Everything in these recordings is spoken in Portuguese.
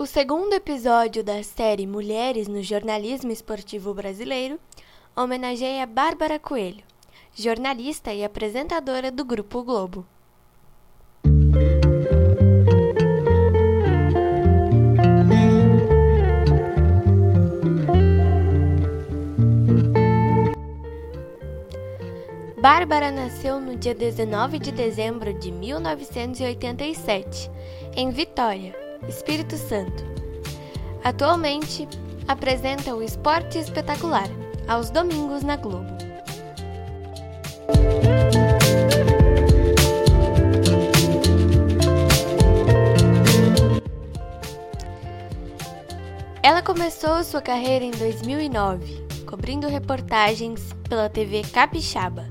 O segundo episódio da série Mulheres no Jornalismo Esportivo Brasileiro homenageia Bárbara Coelho, jornalista e apresentadora do Grupo Globo. Bárbara nasceu no dia 19 de dezembro de 1987, em Vitória, Espírito Santo. Atualmente, apresenta o Esporte Espetacular, aos domingos na Globo. Ela começou sua carreira em 2009, cobrindo reportagens pela TV Capixaba,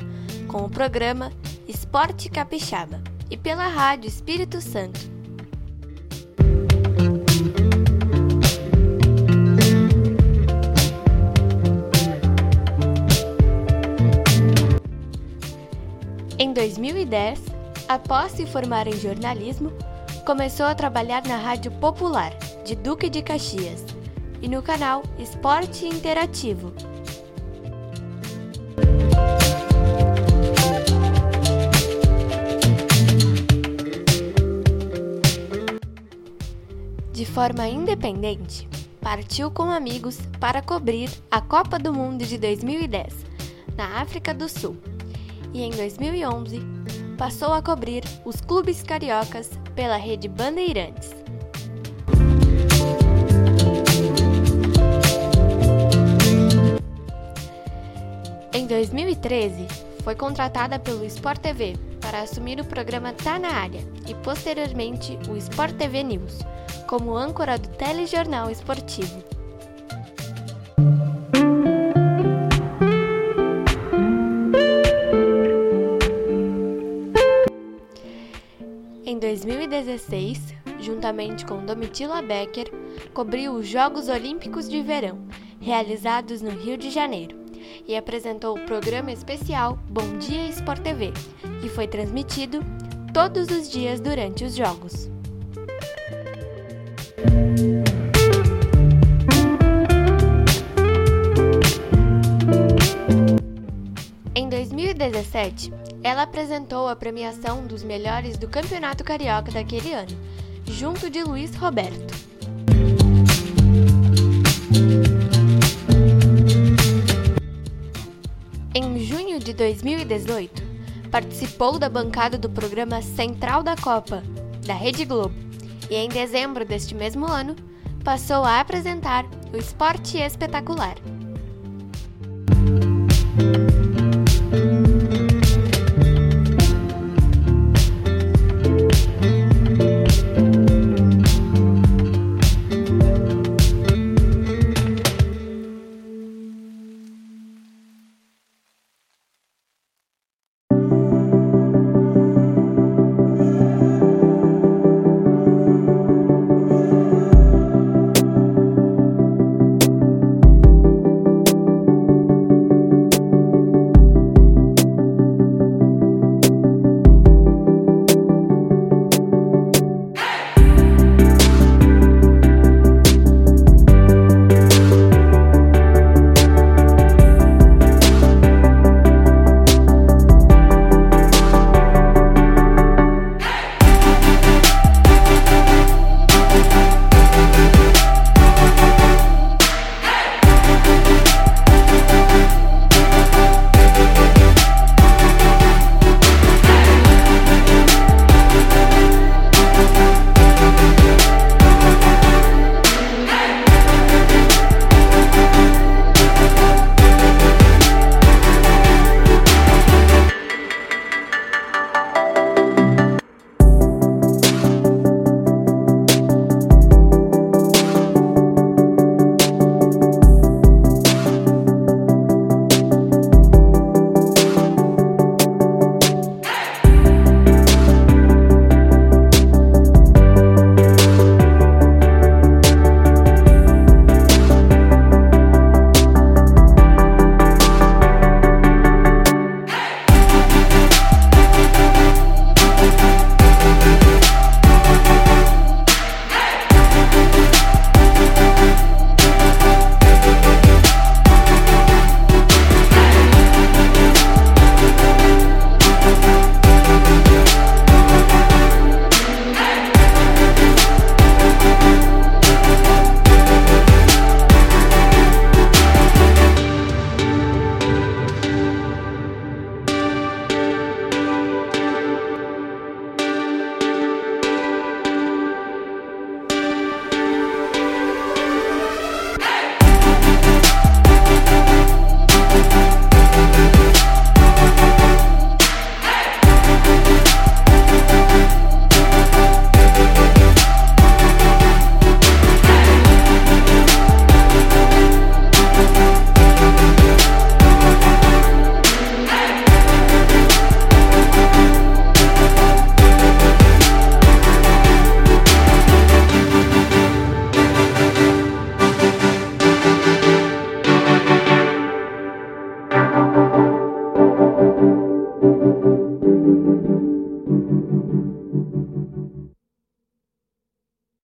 com o programa Esporte Capixaba, e pela Rádio Espírito Santo, Em 2010, após se formar em jornalismo, começou a trabalhar na Rádio Popular, de Duque de Caxias, e no canal Esporte Interativo. De forma independente, partiu com amigos para cobrir a Copa do Mundo de 2010, na África do Sul e em 2011 passou a cobrir os clubes cariocas pela rede Bandeirantes. Em 2013, foi contratada pelo Sport TV para assumir o programa Tá na Área e posteriormente o Sport TV News, como âncora do telejornal esportivo. Em 2016, juntamente com Domitila Becker, cobriu os Jogos Olímpicos de Verão, realizados no Rio de Janeiro, e apresentou o programa especial Bom Dia Sport TV, que foi transmitido todos os dias durante os Jogos. Em 2017, ela apresentou a premiação dos melhores do Campeonato Carioca daquele ano, junto de Luiz Roberto. Em junho de 2018, participou da bancada do programa Central da Copa, da Rede Globo, e em dezembro deste mesmo ano, passou a apresentar o Esporte Espetacular.